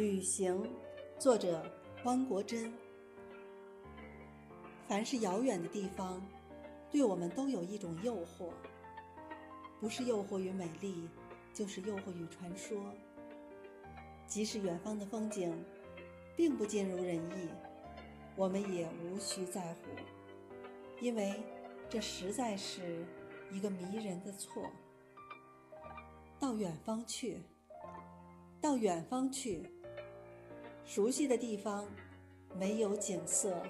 旅行，作者汪国真。凡是遥远的地方，对我们都有一种诱惑，不是诱惑于美丽，就是诱惑于传说。即使远方的风景并不尽如人意，我们也无需在乎，因为这实在是一个迷人的错。到远方去，到远方去。熟悉的地方，没有景色。